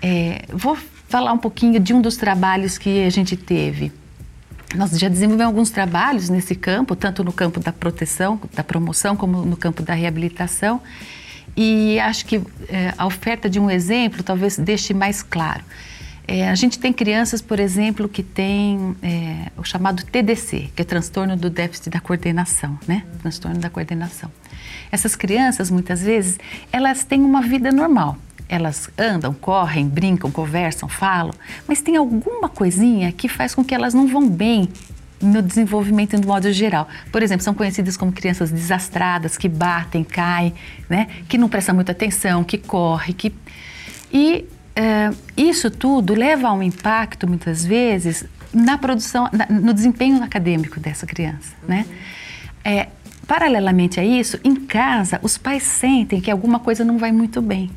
É, vou falar um pouquinho de um dos trabalhos que a gente teve. Nós já desenvolvemos alguns trabalhos nesse campo, tanto no campo da proteção, da promoção, como no campo da reabilitação. E acho que é, a oferta de um exemplo talvez deixe mais claro. É, a gente tem crianças, por exemplo, que têm é, o chamado TDC, que é transtorno do déficit da coordenação, né? Transtorno da coordenação. Essas crianças, muitas vezes, elas têm uma vida normal. Elas andam, correm, brincam, conversam, falam, mas tem alguma coisinha que faz com que elas não vão bem no desenvolvimento no modo geral. Por exemplo, são conhecidas como crianças desastradas, que batem, caem, né? que não prestam muita atenção, que correm, que... E é, isso tudo leva a um impacto, muitas vezes, na produção, na, no desempenho acadêmico dessa criança, uhum. né? É, paralelamente a isso, em casa, os pais sentem que alguma coisa não vai muito bem?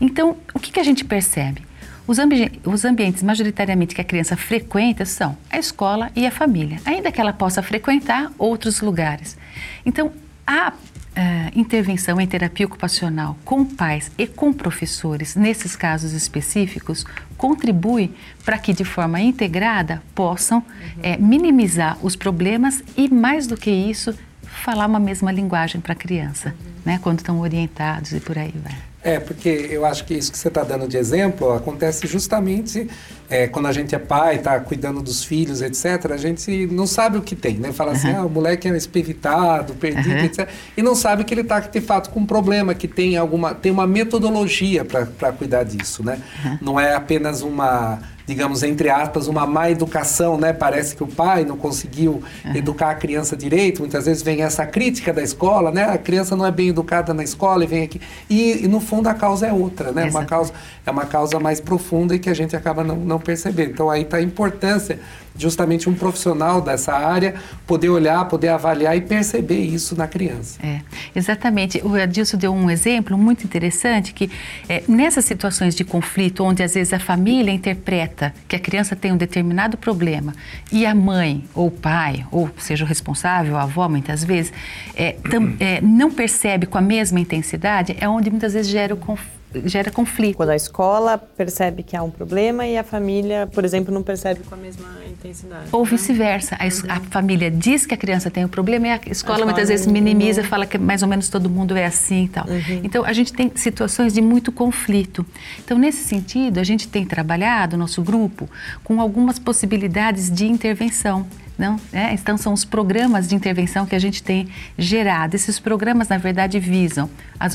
Então, o que, que a gente percebe? Os, ambi os, ambientes majoritariamente que a criança frequenta são a escola e a família, ainda que ela possa frequentar outros lugares. Então, a uh, intervenção em terapia ocupacional com pais e com professores, nesses casos específicos, contribui para que, de forma integrada, possam uhum. é, minimizar os problemas e, mais do que isso, falar uma mesma linguagem para a criança, uhum. né, quando estão orientados e por aí vai.
É, porque eu acho que isso que você está dando de exemplo acontece justamente é, quando a gente é pai, está cuidando dos filhos, etc. A gente não sabe o que tem, né? Fala uhum. assim, ah, o moleque é espevitado, perdido, uhum. etc. E não sabe que ele está, de fato, com um problema, que tem alguma, tem uma metodologia para cuidar disso, né? Uhum. Não é apenas uma digamos, entre aspas, uma má educação, né? Parece que o pai não conseguiu uhum. educar a criança direito. Muitas vezes vem essa crítica da escola, né? A criança não é bem educada na escola e vem aqui. E, e no fundo a causa é outra, né? Uma causa, é uma causa mais profunda e que a gente acaba não, não percebendo. Então aí está a importância justamente um profissional dessa área poder olhar, poder avaliar e perceber isso na criança.
É, exatamente. O Adilson deu um exemplo muito interessante que é, nessas situações de conflito, onde às vezes a família interpreta que a criança tem um determinado problema e a mãe ou o pai, ou seja o responsável, a avó muitas vezes, é, tam, é, não percebe com a mesma intensidade, é onde muitas vezes gera o conflito gera conflito.
Quando a escola percebe que há um problema e a família, por exemplo, não percebe com a mesma intensidade.
Ou né? vice-versa. A, a, família diz que a criança tem um problema e a escola, a muitas vezes minimiza, fala que mais ou menos todo mundo é assim e tal. Uhum. Então, a gente tem situações de muito conflito. Então, nesse sentido, a gente tem trabalhado, nosso grupo, com algumas possibilidades de intervenção. Não, é, então são os programas de intervenção que a gente tem gerado. Esses programas, na verdade, visam,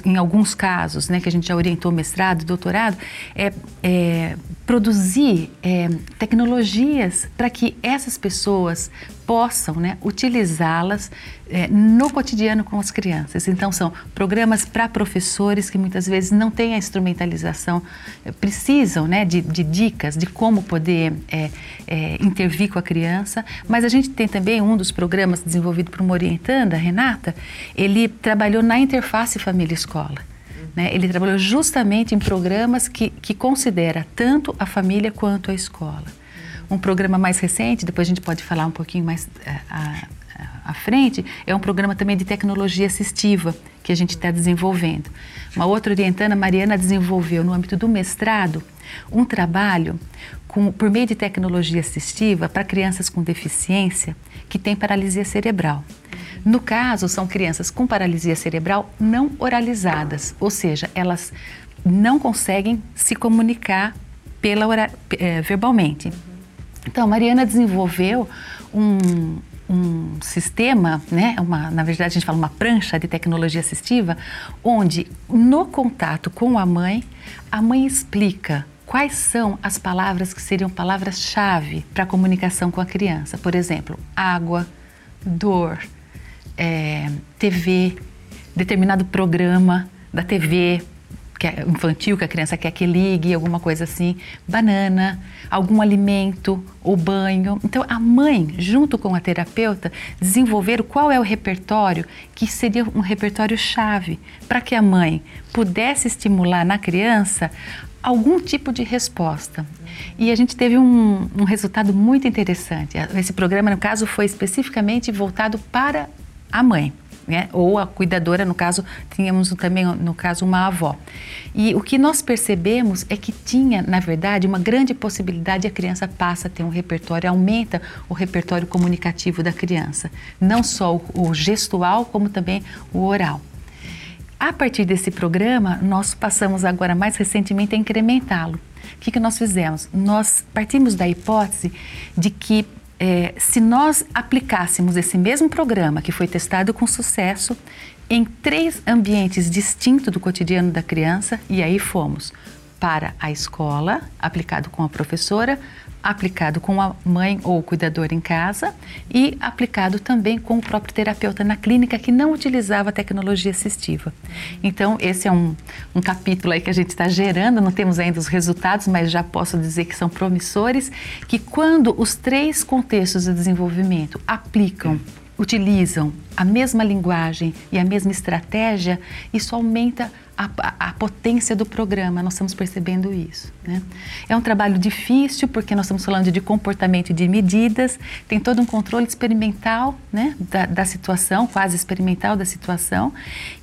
em alguns casos, né, que a gente já orientou mestrado, doutorado, é, é produzir é, tecnologias para que essas pessoas possam né, utilizá-las é, no cotidiano com as crianças. Então, são programas para professores que muitas vezes não têm a instrumentalização, é, precisam né, de, de, dicas de como poder é, é, intervir com a criança. Mas a gente tem também um dos programas desenvolvido por uma orientanda, Renata, ele trabalhou na interface família-escola. Né? Ele trabalhou justamente em programas que, que considera tanto a família quanto a escola. Um programa mais recente, depois a gente pode falar um pouquinho mais uh, à frente, é um programa também de tecnologia assistiva que a gente está desenvolvendo. Uma outra orientanda, Mariana, desenvolveu no âmbito do mestrado um trabalho com, por meio de tecnologia assistiva para crianças com deficiência que têm paralisia cerebral. No caso, são crianças com paralisia cerebral não oralizadas, ou seja, elas não conseguem se comunicar pela, eh, verbalmente. Então, a Mariana desenvolveu um, um sistema, né, uma, na verdade a gente fala uma prancha de tecnologia assistiva, onde no contato com a mãe, a mãe explica quais são as palavras que seriam palavras-chave para a comunicação com a criança. Por exemplo, água, dor, é, TV, determinado programa da TV, infantil, que a criança quer que ligue, alguma coisa assim, banana, algum alimento ou banho. Então, a mãe, junto com a terapeuta, desenvolveram qual é o repertório que seria um repertório chave para que a mãe pudesse estimular na criança algum tipo de resposta. E a gente teve um, um resultado muito interessante. Esse programa, no caso, foi especificamente voltado para a mãe né? ou a cuidadora, no caso, tínhamos também, no caso, uma avó. E o que nós percebemos é que tinha, na verdade, uma grande possibilidade a criança passa a ter um repertório, aumenta o repertório comunicativo da criança, não só o, gestual, como também o oral. A partir desse programa, nós passamos agora mais recentemente a incrementá-lo. O que, que nós fizemos? Nós partimos da hipótese de que é, se nós aplicássemos esse mesmo programa que foi testado com sucesso em três ambientes distintos do cotidiano da criança, e aí fomos para a escola, aplicado com a professora, aplicado com a mãe ou cuidador em casa e aplicado também com o próprio terapeuta na clínica que não utilizava tecnologia assistiva. Então, esse é um, um capítulo aí que a gente está gerando, não temos ainda os resultados, mas já posso dizer que são promissores, que quando os três contextos de desenvolvimento aplicam utilizam a mesma linguagem e a mesma estratégia, isso aumenta a, a, a, potência do programa, nós estamos percebendo isso. Né? É um trabalho difícil, porque nós estamos falando de comportamento e de medidas, tem todo um controle experimental né, da, da situação, quase experimental da situação,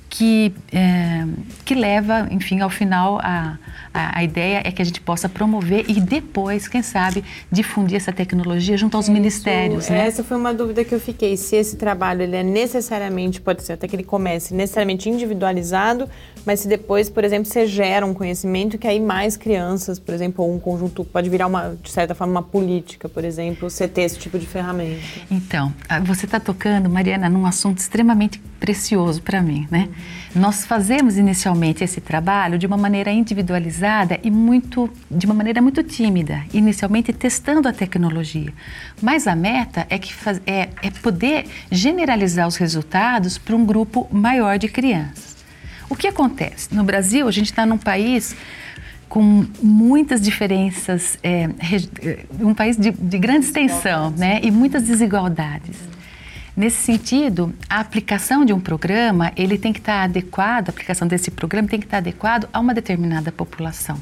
que, é, que leva, enfim, ao final a, a, a, ideia é que a gente possa promover e depois, quem sabe, difundir essa tecnologia junto aos Isso, ministérios. Né?
Essa foi uma dúvida que eu fiquei, se esse trabalho ele é necessariamente, pode ser até que ele comece necessariamente individualizado, mas se depois, por exemplo, você gera um conhecimento que aí mais crianças, por exemplo, ou um conjunto, pode virar uma, de certa forma, uma política, por exemplo, você ter esse tipo de ferramenta.
Então, você está tocando, Mariana, num assunto extremamente precioso para mim, né? Nós fazemos inicialmente esse trabalho de uma maneira individualizada e muito, de uma maneira muito tímida, inicialmente testando a tecnologia. Mas a meta é que faz, é, é poder generalizar os resultados para um grupo maior de crianças. O que acontece? No Brasil, a gente está num país com muitas diferenças, é, um país de, de grande extensão né, e muitas desigualdades. Nesse sentido, a aplicação de um programa, ele tem que estar adequado, a aplicação desse programa tem que estar adequado a uma determinada população.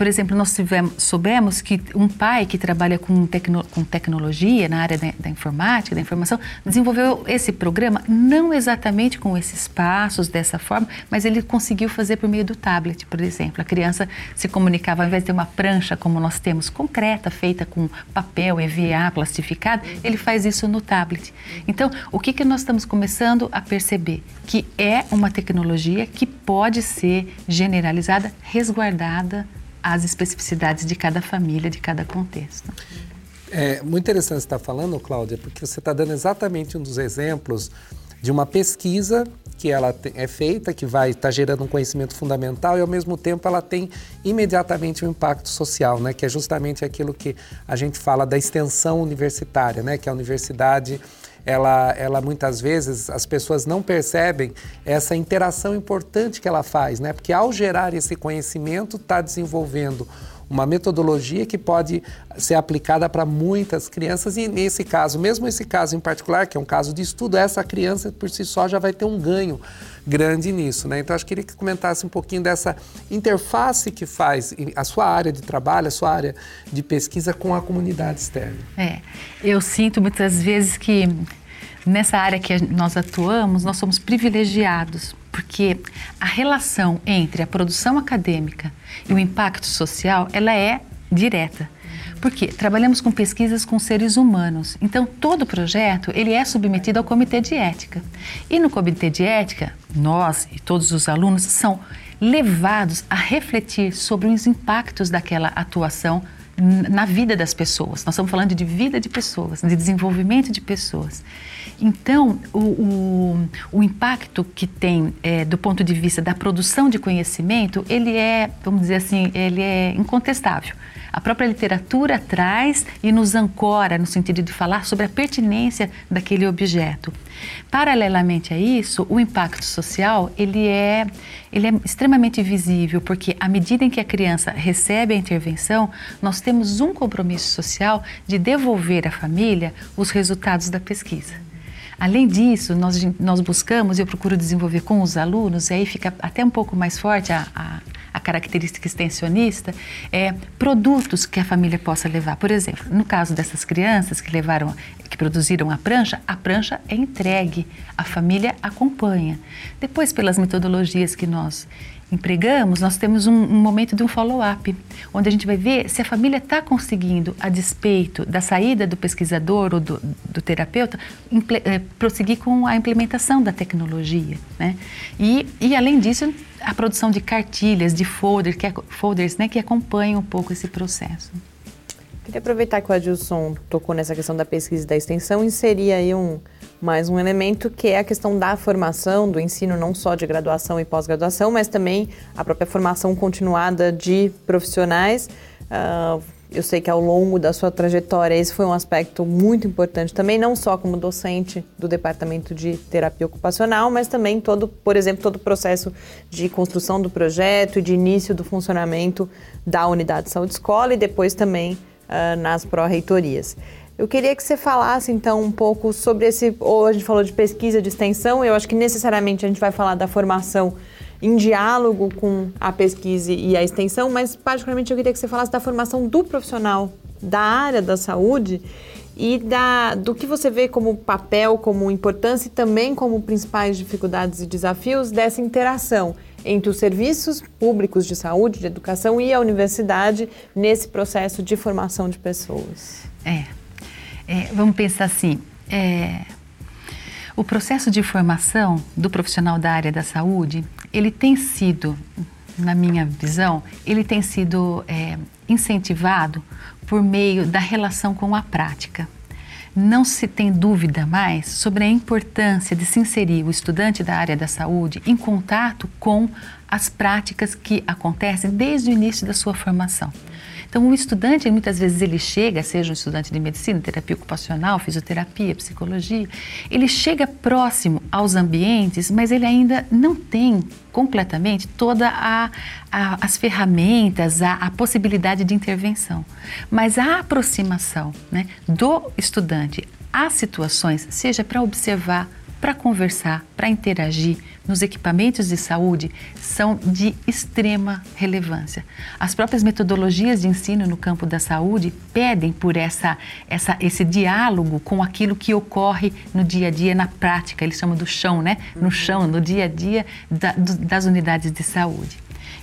Por exemplo, nós tivemos, soubemos que um pai que trabalha com, tecno, com tecnologia na área da, da, informática, da informação, desenvolveu esse programa não exatamente com esses passos, dessa forma, mas ele conseguiu fazer por meio do tablet, por exemplo. A criança se comunicava, ao invés de ter uma prancha como nós temos, concreta, feita com papel, EVA, plastificado, ele faz isso no tablet. Então, o que, que nós estamos começando a perceber? Que é uma tecnologia que pode ser generalizada, resguardada as especificidades de cada família, de cada contexto.
É muito interessante você estar falando, Cláudia, porque você está dando exatamente um dos exemplos de uma pesquisa que ela é feita, que vai estar tá gerando um conhecimento fundamental e ao mesmo tempo ela tem imediatamente um impacto social, né? Que é justamente aquilo que a gente fala da extensão universitária, né? Que a universidade ela, ela muitas vezes as pessoas não percebem essa interação importante que ela faz, né? Porque ao gerar esse conhecimento, está desenvolvendo uma metodologia que pode ser aplicada para muitas crianças e nesse caso, mesmo esse caso em particular, que é um caso de estudo, essa criança por si só já vai ter um ganho grande nisso, né? Então acho que queria que comentasse um pouquinho dessa interface que faz a sua área de trabalho, a sua área de pesquisa com a comunidade externa.
É, eu sinto muitas vezes que nessa área que nós atuamos, nós somos privilegiados, porque a relação entre a produção acadêmica e o impacto social, ela é direta. Porque trabalhamos com pesquisas com seres humanos. Então, todo projeto ele é submetido ao comitê de ética. E no comitê de ética, nós e todos os alunos são levados a refletir sobre os impactos daquela atuação na vida das pessoas. Nós estamos falando de vida de pessoas, de desenvolvimento de pessoas. Então, o, o, o impacto que tem é, do ponto de vista da produção de conhecimento, ele é, vamos dizer assim, ele é incontestável. A própria literatura traz e nos ancora no sentido de falar sobre a pertinência daquele objeto. Paralelamente a isso, o impacto social ele é, ele é extremamente visível porque à medida em que a criança recebe a intervenção, nós temos um compromisso social de devolver à família os resultados da pesquisa. Além disso, nós, nós buscamos, e eu procuro desenvolver com os alunos, e aí fica até um pouco mais forte a, a a característica extensionista, é produtos que a família possa levar. Por exemplo, no caso dessas crianças que levaram, que produziram a prancha, a prancha é entregue, a família acompanha. Depois, pelas metodologias que nós empregamos, nós temos um, um momento de um follow-up, onde a gente vai ver se a família está conseguindo, a despeito da saída do pesquisador ou do, do terapeuta, é, prosseguir com a implementação da tecnologia. Né? E, e, além disso, a produção de cartilhas, de folder, que, folders né, que acompanham um pouco esse processo.
Queria aproveitar que o Adilson tocou nessa questão da pesquisa e da extensão, inserir aí um, mais um elemento que é a questão da formação, do ensino não só de graduação e pós-graduação, mas também a própria formação continuada de profissionais. Uh, eu sei que ao longo da sua trajetória esse foi um aspecto muito importante também, não só como docente do departamento de terapia ocupacional, mas também todo, por exemplo, todo o processo de construção do projeto e de início do funcionamento da unidade de saúde escola e depois também uh, nas pró-reitorias. Eu queria que você falasse então um pouco sobre esse. Ou a gente falou de pesquisa de extensão, eu acho que necessariamente a gente vai falar da formação em diálogo com a pesquisa e a extensão, mas particularmente eu queria que você falasse da formação do profissional da área da saúde e da, do que você vê como papel, como importância e também como principais dificuldades e desafios dessa interação entre os serviços públicos de saúde, de educação e a universidade nesse processo de formação de pessoas.
É, é vamos pensar assim, é, o processo de formação do profissional da área da saúde, ele tem sido, na minha visão, ele tem sido é, incentivado por meio da relação com a prática. Não se tem dúvida mais sobre a importância de se inserir o estudante da área da saúde em contato com as práticas que acontecem desde o início da sua formação. Então, o estudante, muitas vezes, ele chega, seja um estudante de medicina, terapia ocupacional, fisioterapia, psicologia, ele chega próximo aos ambientes, mas ele ainda não tem completamente todas as ferramentas, a, a, possibilidade de intervenção. Mas a aproximação né, do estudante às situações, seja para observar, para conversar, para interagir nos equipamentos de saúde são de extrema relevância. As próprias metodologias de ensino no campo da saúde pedem por essa, essa, esse diálogo com aquilo que ocorre no dia a dia, na prática, eles chamam do chão, né? No chão, no dia a dia da, do, das unidades de saúde.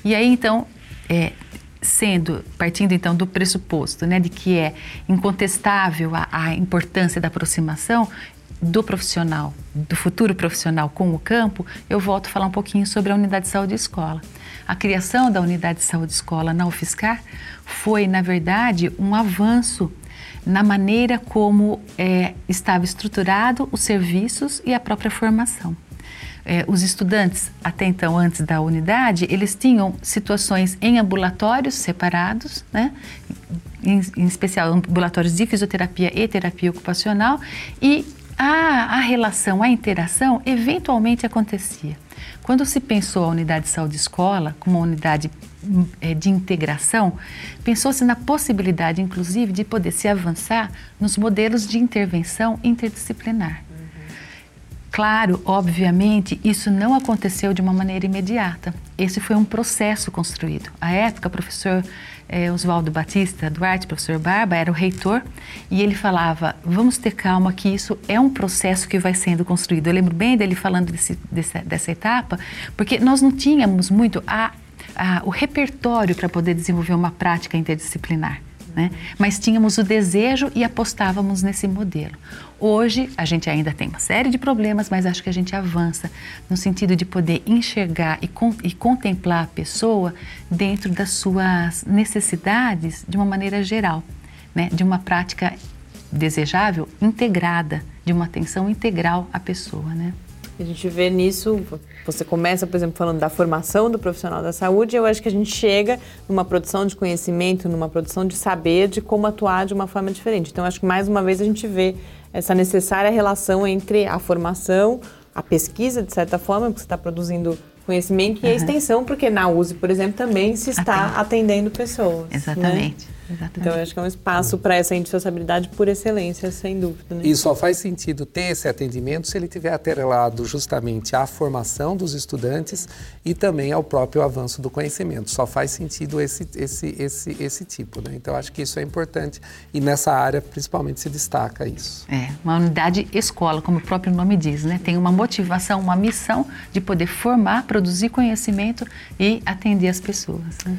E aí, então, é, sendo, partindo então do pressuposto né, de que é incontestável a, a importância da aproximação, do profissional, do futuro profissional com o campo, eu volto a falar um pouquinho sobre a Unidade de Saúde Escola. A criação da Unidade de Saúde Escola na UFSCar foi, na verdade, um avanço na maneira como é, estava estruturado os serviços e a própria formação. É, os estudantes, até então, antes da unidade, eles tinham situações em ambulatórios separados, né? em, especial ambulatórios de fisioterapia e terapia ocupacional, e a, a relação, a interação, eventualmente acontecia. Quando se pensou a unidade de saúde escola como uma unidade é, de integração, pensou-se na possibilidade, inclusive, de poder se avançar nos modelos de intervenção interdisciplinar. Claro, obviamente, isso não aconteceu de uma maneira imediata. Esse foi um processo construído. À época, o professor é, Oswaldo Batista Duarte, professor Barba, era o reitor, e ele falava: vamos ter calma, que isso é um processo que vai sendo construído. Eu lembro bem dele falando desse, dessa, dessa etapa, porque nós não tínhamos muito a, a, o repertório para poder desenvolver uma prática interdisciplinar né? mas tínhamos o desejo e apostávamos nesse modelo. Hoje a gente ainda tem uma série de problemas, mas acho que a gente avança no sentido de poder enxergar e, con e contemplar a pessoa dentro das suas necessidades de uma maneira geral, né? de uma prática desejável integrada, de uma atenção integral à pessoa. Né?
A gente vê nisso, você começa, por exemplo, falando da formação do profissional da saúde, eu acho que a gente chega numa produção de conhecimento, numa produção de saber de como atuar de uma forma diferente. Então, acho que mais uma vez a gente vê essa necessária relação entre a formação, a pesquisa, de certa forma, porque você está produzindo conhecimento e a extensão, porque na USE, por exemplo, também se está Atende. atendendo pessoas. Né?
Exatamente. Né?
Exatamente. Então, eu acho que é um espaço para essa indissociabilidade por excelência, sem dúvida. Né?
E só faz sentido ter esse atendimento se ele tiver atrelado justamente à formação dos estudantes e também ao próprio avanço do conhecimento. Só faz sentido esse, esse, esse, esse tipo. Né? Então, acho que isso é importante e nessa área, principalmente, se destaca isso.
É, uma unidade escola, como o próprio nome diz, né? tem uma motivação, uma missão de poder formar, produzir conhecimento e atender as pessoas. Né?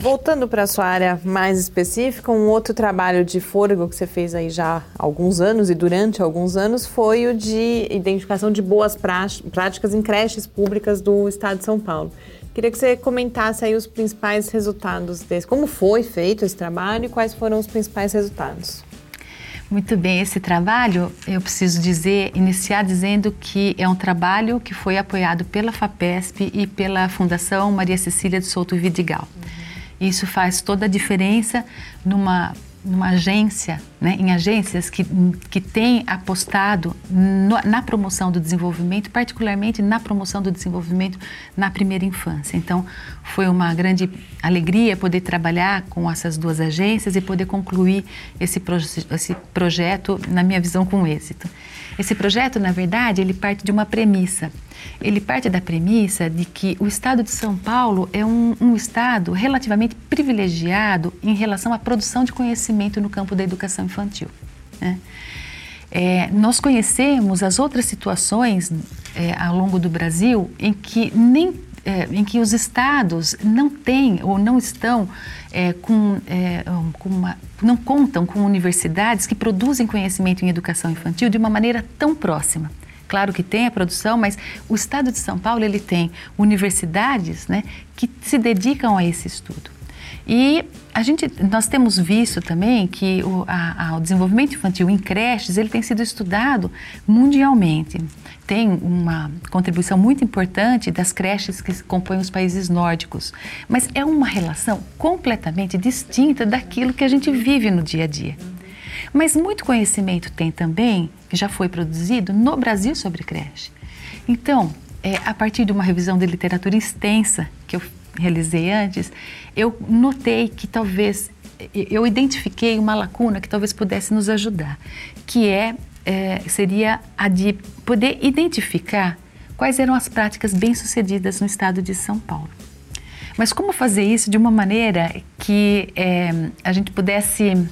Voltando para a sua área mais específica, um outro trabalho de fôlego que você fez aí já há alguns anos e durante alguns anos foi o de identificação de boas práticas em creches públicas do Estado de São Paulo. Queria que você comentasse aí os principais resultados desse. Como foi feito esse trabalho e quais foram os principais resultados?
Muito bem, esse trabalho, eu preciso dizer, iniciar dizendo que é um trabalho que foi apoiado pela FAPESP e pela Fundação Maria Cecília de Souto Vidigal. Uhum. Isso faz toda a diferença numa, numa agência, né, em agências que, que têm apostado no, na promoção do desenvolvimento, particularmente na promoção do desenvolvimento na primeira infância. Então, foi uma grande alegria poder trabalhar com essas duas agências e poder concluir esse, proje esse projeto, na minha visão, com êxito. Esse projeto, na verdade, ele parte de uma premissa. Ele parte da premissa de que o estado de São Paulo é um, um estado relativamente privilegiado em relação à produção de conhecimento no campo da educação infantil. Né? É, nós conhecemos as outras situações é, ao longo do Brasil em que nem é, em que os estados não têm ou não estão é, com, é, com uma, não contam com universidades que produzem conhecimento em educação infantil de uma maneira tão próxima. Claro que tem a produção, mas o Estado de São Paulo ele tem universidades né, que se dedicam a esse estudo. E a gente, nós temos visto também que o, a, a, o desenvolvimento infantil em creches ele tem sido estudado mundialmente. Tem uma contribuição muito importante das creches que compõem os países nórdicos, mas é uma relação completamente distinta daquilo que a gente vive no dia a dia. Mas muito conhecimento tem também, que já foi produzido no Brasil sobre creche. Então, é, a partir de uma revisão de literatura extensa que eu realizei antes, eu notei que talvez eu identifiquei uma lacuna que talvez pudesse nos ajudar, que é, é seria a de poder identificar quais eram as práticas bem-sucedidas no estado de São Paulo. Mas como fazer isso de uma maneira que é, a gente pudesse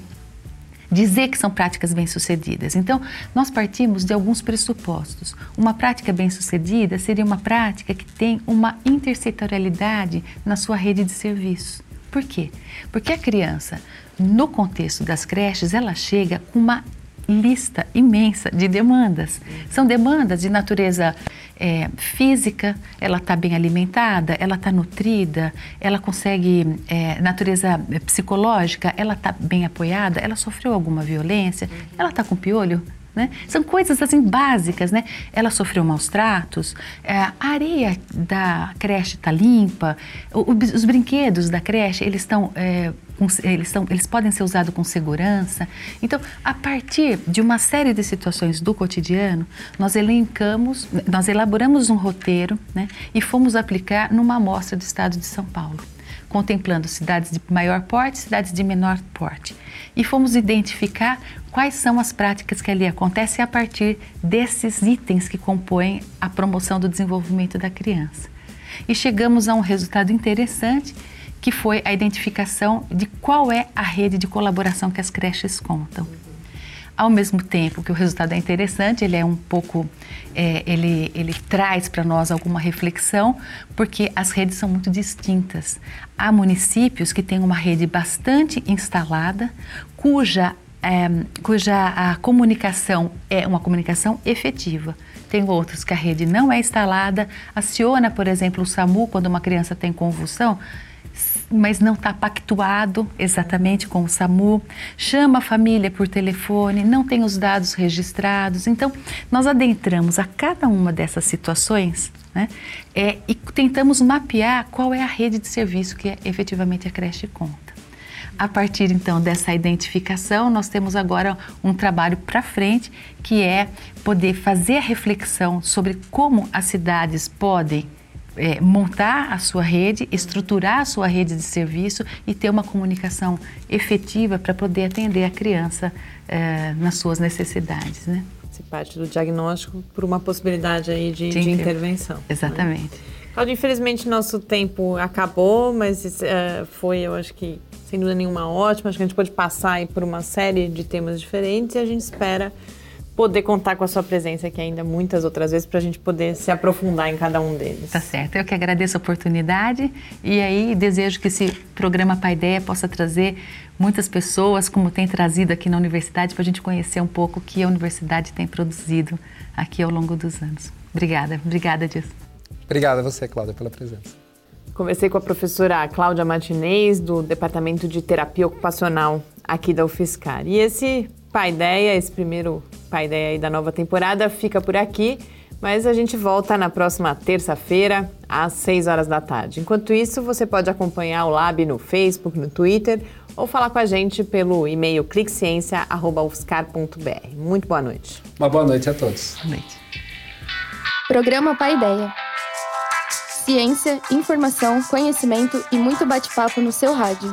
dizer que são práticas bem-sucedidas. Então, nós partimos de alguns pressupostos. Uma prática bem-sucedida seria uma prática que tem uma intersetorialidade na sua rede de serviços. Por quê? Porque a criança, no contexto das creches, ela chega com uma lista imensa de demandas. São demandas de natureza é, física, ela está bem alimentada, ela está nutrida, ela consegue, é, natureza psicológica, ela está bem apoiada, ela sofreu alguma violência, ela está com piolho, Né? São coisas assim básicas, né? Ela sofreu maus tratos, é, a areia da creche está limpa, os brinquedos da creche eles estão é, eles, são, eles podem ser usados com segurança. Então, a partir de uma série de situações do cotidiano, nós elencamos, nós elaboramos um roteiro né, e fomos aplicar numa amostra do estado de São Paulo, contemplando cidades de maior porte cidades de menor porte. E fomos identificar quais são as práticas que ali acontecem a partir desses itens que compõem a promoção do desenvolvimento da criança. E chegamos a um resultado interessante, que foi a identificação de qual é a rede de colaboração que as creches contam. Ao mesmo tempo que o resultado é interessante, ele é um pouco, é, ele, ele traz para nós alguma reflexão, porque as redes são muito distintas. Há municípios que têm uma rede bastante instalada, cuja é, cuja a comunicação é uma comunicação efetiva. Tem outros que a rede não é instalada, aciona, por exemplo, o SAMU quando uma criança tem convulsão, mas não está pactuado exatamente com o SAMU, chama a família por telefone, não tem os dados registrados. Então, nós adentramos a cada uma dessas situações né, é, e tentamos mapear qual é a rede de serviço que efetivamente a creche conta. A partir então dessa identificação, nós temos agora um trabalho para frente que é poder fazer a reflexão sobre como as cidades podem é, montar a sua rede, estruturar a sua rede de serviço e ter uma comunicação efetiva para poder atender a criança é, nas suas necessidades, né?
Se parte do diagnóstico por uma possibilidade aí de, de, de intervenção. Né?
Exatamente. Né?
Claudio, infelizmente nosso tempo acabou, mas uh, foi, eu acho que sem dúvida nenhuma, ótima. Acho que a gente pode passar por uma série de temas diferentes e a gente espera poder contar com a sua presença aqui ainda muitas outras vezes para a gente poder se aprofundar em cada um deles.
Tá certo. Eu que agradeço a oportunidade e aí desejo que esse programa Pai Ideia possa trazer muitas pessoas, como tem trazido aqui na universidade, para a gente conhecer um pouco o que a universidade tem produzido aqui ao longo dos anos. Obrigada, obrigada, Dias.
Obrigada a você, Cláudia, pela presença.
Conversei com a professora Cláudia Martinez, do Departamento de Terapia Ocupacional aqui da UFSCar. E esse Pai Ideia, esse primeiro Pai Ideia da nova temporada, fica por aqui, mas a gente volta na próxima terça-feira, às 6 horas da tarde. Enquanto isso, você pode acompanhar o Lab no Facebook, no Twitter ou falar com a gente pelo e-mail cliqueciência.ufscar.br. Muito boa noite.
Uma boa noite a todos.
Boa noite.
Programa Pai Ideia ciência, informação, conhecimento e muito bate-papo no seu rádio.